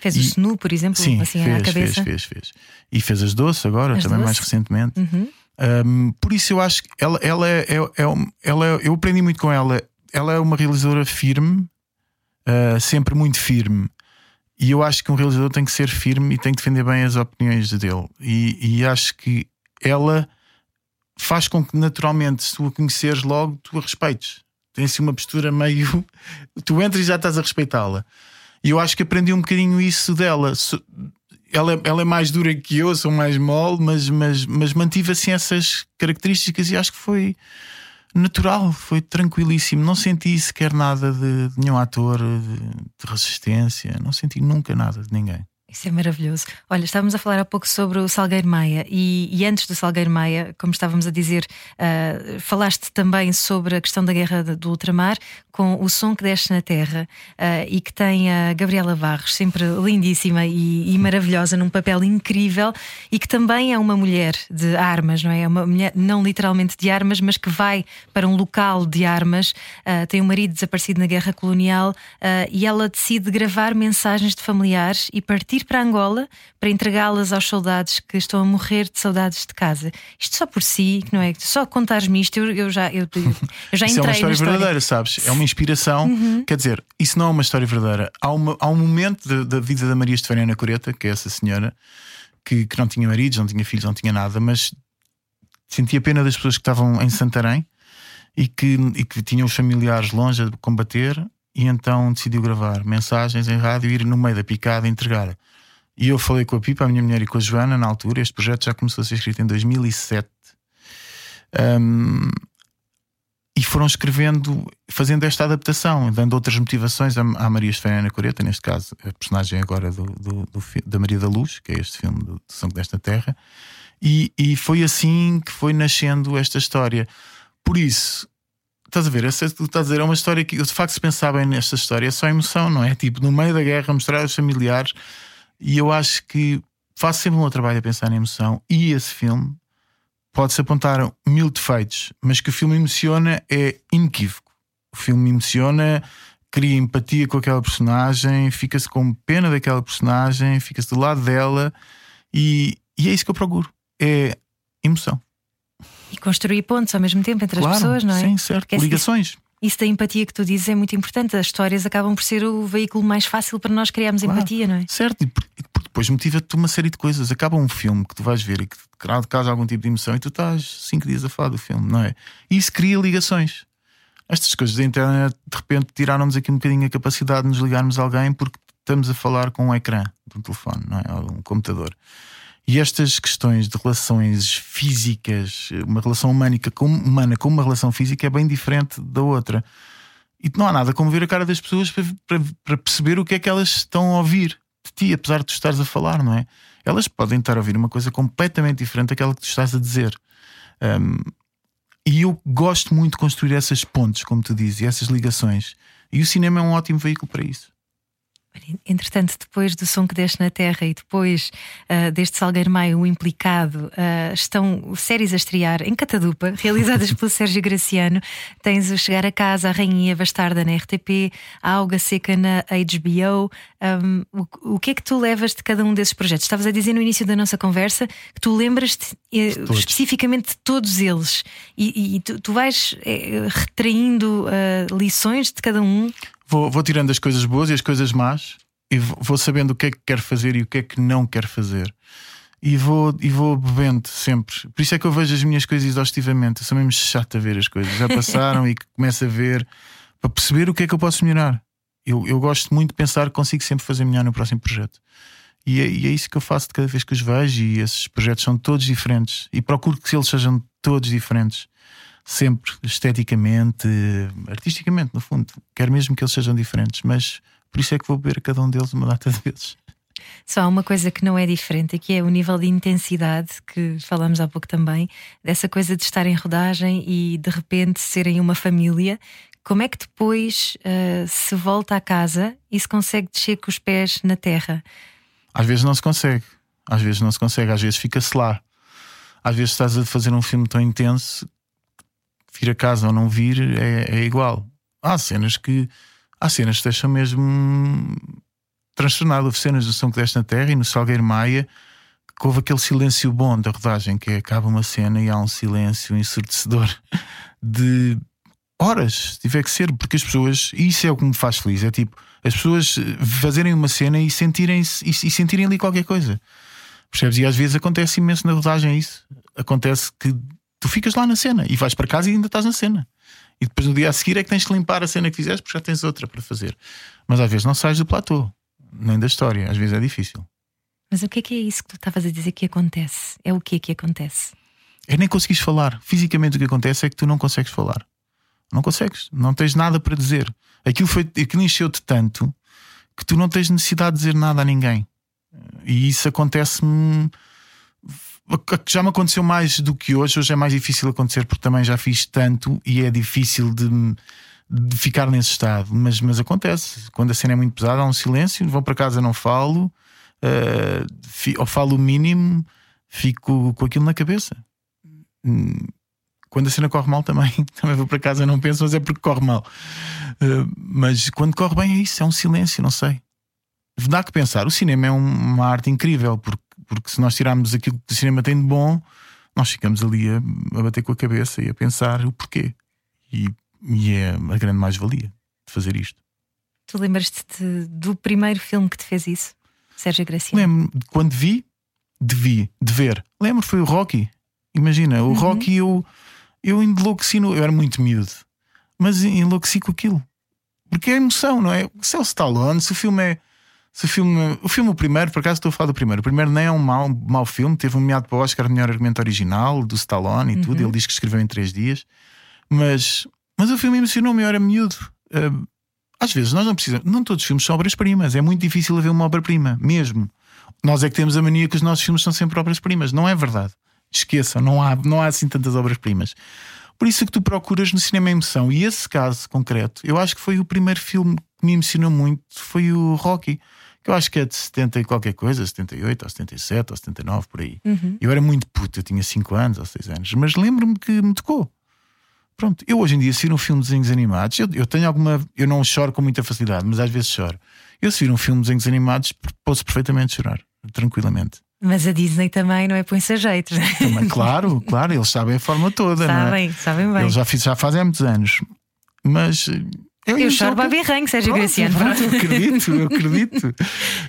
Fez e, o Snu, por exemplo, sim, assim fez, à cabeça. Fez, fez, fez. E fez as doces agora, as também doce? mais recentemente. Uhum. Um, por isso eu acho que ela, ela, é, é, é, ela é, eu aprendi muito com ela. Ela é uma realizadora firme, uh, sempre muito firme. E eu acho que um realizador tem que ser firme e tem que defender bem as opiniões dele. E, e acho que ela faz com que naturalmente, se tu a conheceres logo, tu a respeites. Tem assim uma postura meio. Tu entras e já estás a respeitá-la. E eu acho que aprendi um bocadinho isso dela. Ela, ela é mais dura que eu, sou mais mole, mas, mas, mas mantive assim essas características e acho que foi natural, foi tranquilíssimo. Não senti sequer nada de, de nenhum ator de, de resistência, não senti nunca nada de ninguém. Isso é maravilhoso. Olha, estávamos a falar há pouco sobre o Salgueiro Maia e, e antes do Salgueiro Maia, como estávamos a dizer, uh, falaste também sobre a questão da guerra do ultramar com o som que desce na terra uh, e que tem a Gabriela Barros, sempre lindíssima e, e, maravilhosa, num papel incrível e que também é uma mulher de armas, não é? É uma mulher, não literalmente de armas, mas que vai para um local de armas. Uh, tem um marido desaparecido na guerra colonial e ela decide gravar mensagens de familiares e partir para Angola para entregá-las aos soldados que estão a morrer de saudades de casa. Isto só por si, não é? Só contares-me isto, eu, eu, já, eu, eu já entrei. Isso é uma história, história verdadeira, sabes? É uma inspiração. Uhum. Quer dizer, isso não é uma história verdadeira. Há, uma, há um momento da vida da Maria Estefânia Coreta, que é essa senhora, que, que não tinha maridos, não tinha filhos, não tinha nada, mas sentia pena das pessoas que estavam em Santarém e que, e que tinham os familiares longe a combater e então decidiu gravar mensagens em rádio e ir no meio da picada entregar. E eu falei com a Pipa, a minha mulher, e com a Joana na altura. Este projeto já começou a ser escrito em 2007. Um, e foram escrevendo, fazendo esta adaptação, dando outras motivações à, à Maria Estefânia Coreta, neste caso, a personagem agora do, do, do, da Maria da Luz, que é este filme do, do Sangue desta Terra. E, e foi assim que foi nascendo esta história. Por isso, estás a ver, essa, tu estás a dizer, é uma história que, de facto, se pensar bem nesta história, é só emoção, não é? Tipo, no meio da guerra, mostrar aos familiares e eu acho que faço sempre um meu trabalho a pensar na emoção. E esse filme pode-se apontar mil defeitos, mas que o filme emociona é inequívoco. O filme emociona, cria empatia com aquela personagem, fica-se com pena daquela personagem, fica-se do lado dela. E, e é isso que eu procuro: é emoção. E construir pontos ao mesmo tempo entre claro, as pessoas, não é? Sim, certo. É Ligações. Isso da empatia que tu dizes é muito importante. As histórias acabam por ser o veículo mais fácil para nós criarmos claro, empatia, não é? Certo, e porque depois motiva-te uma série de coisas. Acaba um filme que tu vais ver e que causa algum tipo de emoção e tu estás cinco dias a falar do filme, não é? E isso cria ligações. Estas coisas da internet de repente tiraram-nos aqui um bocadinho a capacidade de nos ligarmos a alguém porque estamos a falar com um ecrã de um telefone, não é? Ou um computador. E estas questões de relações físicas, uma relação humânica com, humana com uma relação física é bem diferente da outra. E não há nada como ver a cara das pessoas para, para, para perceber o que é que elas estão a ouvir de ti, apesar de tu estares a falar, não é? Elas podem estar a ouvir uma coisa completamente diferente daquela que tu estás a dizer. Um, e eu gosto muito de construir essas pontes, como tu dizes, e essas ligações. E o cinema é um ótimo veículo para isso. Entretanto, depois do som que deste na Terra e depois uh, deste Salgueiro Maio, o implicado, uh, estão séries a estrear em Catadupa, realizadas pelo Sérgio Graciano. Tens o Chegar a Casa, a Rainha Bastarda na RTP, a Alga Seca na HBO. Um, o, o, que é que tu levas de cada um desses projetos? Estavas a dizer no início da nossa conversa que tu lembras-te eh, especificamente de todos eles e, e tu, tu, vais eh, retraindo uh, lições de cada um vou, vou tirando as coisas boas e as coisas más e vou sabendo o que é que quero fazer e o que é que não quero fazer. E vou, e vou bebendo sempre. Por isso é que eu vejo as minhas coisas exaustivamente. Eu sou mesmo chato a ver as coisas. Já passaram e começo a ver para perceber o que é que eu posso melhorar. Eu, eu gosto muito de pensar que consigo sempre fazer melhor no próximo projeto. E é, e é, isso que eu faço de cada vez que os vejo. E esses projetos são todos diferentes. E procuro que eles sejam todos diferentes sempre esteticamente, artisticamente, no fundo. Quero mesmo que eles sejam diferentes, mas por isso é que vou beber a cada um deles uma data de vezes. Só há uma coisa que não é diferente, que é o nível de intensidade que falamos há pouco também, dessa coisa de estar em rodagem e de repente serem uma família. Como é que depois uh, se volta a casa e se consegue descer com os pés na terra? Às vezes não se consegue, às vezes não se consegue, às vezes fica-se lá. Às vezes estás a fazer um filme tão intenso vir a casa ou não vir é, é igual. Há cenas que há cenas que deixam mesmo transtornado. Houve cenas do Som que Deste na Terra e no Salgueiro Maia que houve aquele silêncio bom da rodagem, que é, acaba uma cena e há um silêncio ensurdecedor de horas, tiver que ser, porque as pessoas, e isso é o que me faz feliz, é tipo as pessoas fazerem uma cena e sentirem e, e sentirem ali qualquer coisa. Percebes? E às vezes acontece imenso na rodagem isso. Acontece que tu ficas lá na cena e vais para casa e ainda estás na cena. E depois no dia a seguir é que tens que limpar a cena que fizeste porque já tens outra para fazer. Mas às vezes não sais do platô, nem da história, às vezes é difícil. Mas o que é que é isso que tu estavas a dizer que acontece? É o que é que acontece? É nem conseguires falar. Fisicamente o que acontece é que tu não consegues falar. Não consegues, não tens nada para dizer. Aquilo, foi, aquilo encheu-te tanto que tu não tens necessidade de dizer nada a ninguém. E isso acontece-me já me aconteceu mais do que hoje. Hoje é mais difícil acontecer porque também já fiz tanto e é difícil de, de ficar nesse estado. Mas, mas acontece. Quando a cena é muito pesada, há um silêncio. Vou para casa, não falo, uh, ou falo o mínimo, fico com aquilo na cabeça. Hum, quando a cena corre mal, também, também vou para casa, não penso, mas é porque corre mal. Uh, mas quando corre bem, é isso, é um silêncio, não sei. Dá que pensar. O cinema é uma arte incrível porque porque se nós tirarmos aquilo que o cinema tem de bom, nós ficamos ali a, a bater com a cabeça e a pensar o porquê. E, e é a grande mais-valia de fazer isto. Tu lembras-te do primeiro filme que te fez isso, Sérgio Graciano? Lembro, quando vi, de vi, de ver. Lembro, foi o Rocky. Imagina, o uhum. Rocky eu, eu enlouqueci, no, eu era muito miúdo, mas enlouqueci com aquilo. Porque é emoção, não é? Se é o Stallone, se o filme é se o filme, o filme, o primeiro, por acaso estou a falar do primeiro. O primeiro nem é um mau, mau filme, teve um meado para o Oscar melhor argumento original, do Stallone e uhum. tudo. Ele diz que escreveu em três dias, mas, mas o filme emocionou-me, eu era miúdo. Uh, às vezes nós não precisamos, não todos os filmes são obras-primas, é muito difícil haver uma obra-prima, mesmo. Nós é que temos a mania que os nossos filmes são sempre obras-primas, não é verdade. Esqueçam, não há, não há assim tantas obras-primas. Por isso é que tu procuras no cinema emoção. E esse caso concreto, eu acho que foi o primeiro filme que me emocionou muito, foi o Rocky que eu acho que é de 70 e qualquer coisa, 78 ou 77 ou 79 por aí. Uhum. Eu era muito puto, eu tinha 5 anos ou 6 anos, mas lembro-me que me tocou. Pronto, eu hoje em dia, se vir um filme de desenhos animados, eu, eu, tenho alguma. Eu não choro com muita facilidade, mas às vezes choro. Eu, se vir um filme de desenhos animados, posso perfeitamente chorar, tranquilamente. Mas a Disney também não é põe-se a jeito. Também, claro, claro, eles sabem a forma toda. Sabem, é? sabem bem. Eles já, já fazem há muitos anos. Mas eu, eu choro Babi Rank, Sérgio Graciano. Pronto, eu acredito, eu acredito.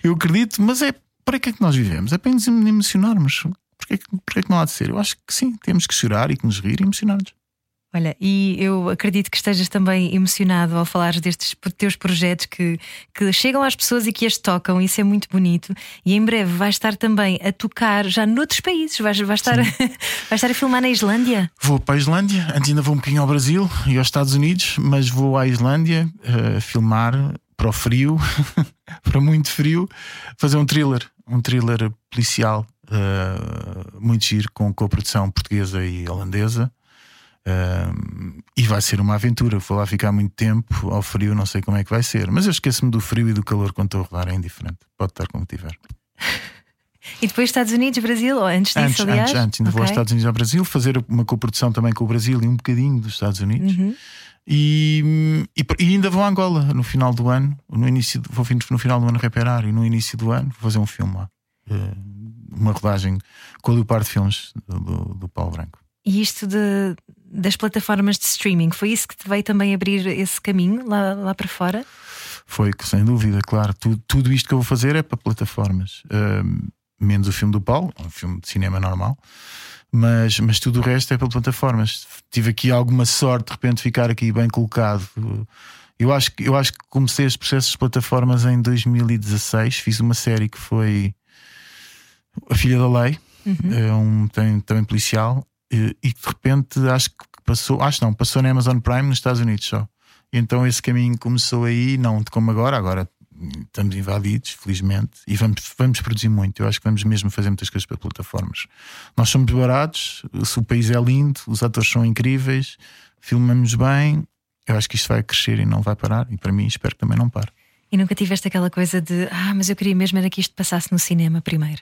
Eu acredito, mas é para que é que nós vivemos? É para nos emocionarmos. Porquê, porquê que não há de ser? Eu acho que sim, temos que chorar e que nos rir e emocionar-nos. Olha, e eu acredito que estejas também emocionado ao falar destes teus projetos que, que chegam às pessoas e que as tocam, isso é muito bonito. E em breve vais estar também a tocar já noutros países, vais, vais, estar, vais estar a filmar na Islândia. Vou para a Islândia, antes ainda vou um bocadinho ao Brasil e aos Estados Unidos, mas vou à Islândia uh, filmar para o frio, para muito frio, fazer um thriller, um thriller policial uh, muito giro com co-produção portuguesa e holandesa. E vai ser uma aventura. Vou lá ficar muito tempo ao frio, não sei como é que vai ser. Mas eu esqueço-me do frio e do calor quando estou a rodar, é indiferente. Pode estar como tiver. E depois Estados Unidos, Brasil, ou antes disso, antes, aliás? Antes, antes. Ainda okay. vou aos Estados Unidos ao Brasil, fazer uma coprodução também com o Brasil e um bocadinho dos Estados Unidos. Uhum. E, e, e, ainda vou a Angola no final do ano. No início, vou no final do ano reparar e no início do ano vou fazer um filme lá. Uh, uma rodagem com o Leopardo Filmes do, do, do Paulo Branco. E isto de, das plataformas de streaming, foi isso que te veio também abrir esse caminho lá, lá para fora? Foi, sem dúvida, claro. Tudo, tudo isto que eu vou fazer é para plataformas. Uh, menos o filme do Paulo, um filme de cinema normal. Mas, mas tudo o resto é para plataformas. Tive aqui alguma sorte de repente ficar aqui bem colocado. Eu acho, eu acho que comecei os processos de plataformas em 2016. Fiz uma série que foi A Filha da Lei, uhum. é um, tem, também policial, e, e, de repente acho que passou, acho não, passou na Amazon Prime nos Estados Unidos só. Então esse caminho começou aí, não como agora, agora estamos invadidos, felizmente, e vamos, vamos produzir muito. Eu acho que vamos mesmo fazer muitas coisas para plataformas. Nós somos baratos, o país é lindo, os atores são incríveis, filmamos bem. Eu acho que isto vai crescer e não vai parar, e para mim espero que também não pare. E nunca tiveste aquela coisa de ah, mas eu queria mesmo era que isto passasse no cinema primeiro.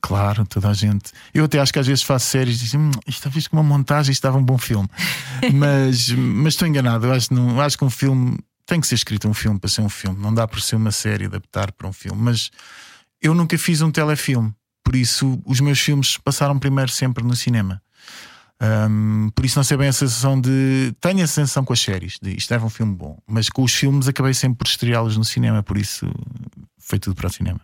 Claro, toda a gente. Eu até acho que às vezes faço séries e digo, hum, isto talvez com uma montagem isto estava um bom filme. mas, mas estou enganado. Eu acho, não, acho que um filme tem que ser escrito um filme para ser um filme. Não dá por ser uma série adaptar para um filme. Mas eu nunca fiz um telefilme. Por isso, os meus filmes passaram primeiro sempre no cinema. Um, por isso não sei bem a sensação de. Tenho a sensação com as séries de isto era um filme bom, mas com os filmes acabei sempre por estreá-los no cinema, por isso foi tudo para o cinema.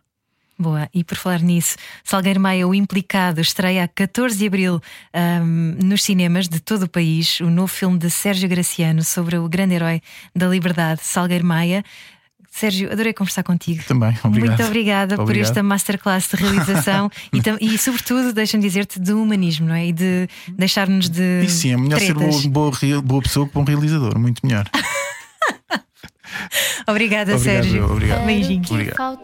Boa, e por falar nisso, Salgueiro Maia, o implicado, estreia a 14 de abril um, nos cinemas de todo o país o novo filme de Sérgio Graciano sobre o grande herói da liberdade, Salgueiro Maia. Sérgio, adorei conversar contigo. Também, obrigado. Muito obrigada obrigado. por esta masterclass de realização e, e, sobretudo, deixa-me dizer-te, de humanismo, não é? E de deixar-nos de. E sim, é melhor tretas. ser boa, boa, boa pessoa que bom realizador, muito melhor. Obrigada, obrigado, Sérgio. Obrigado. Beijinhos. Obrigado.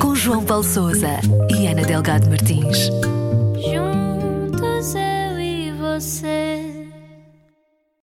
Com João Paulo Souza e Ana Delgado Martins. Juntos eu e você.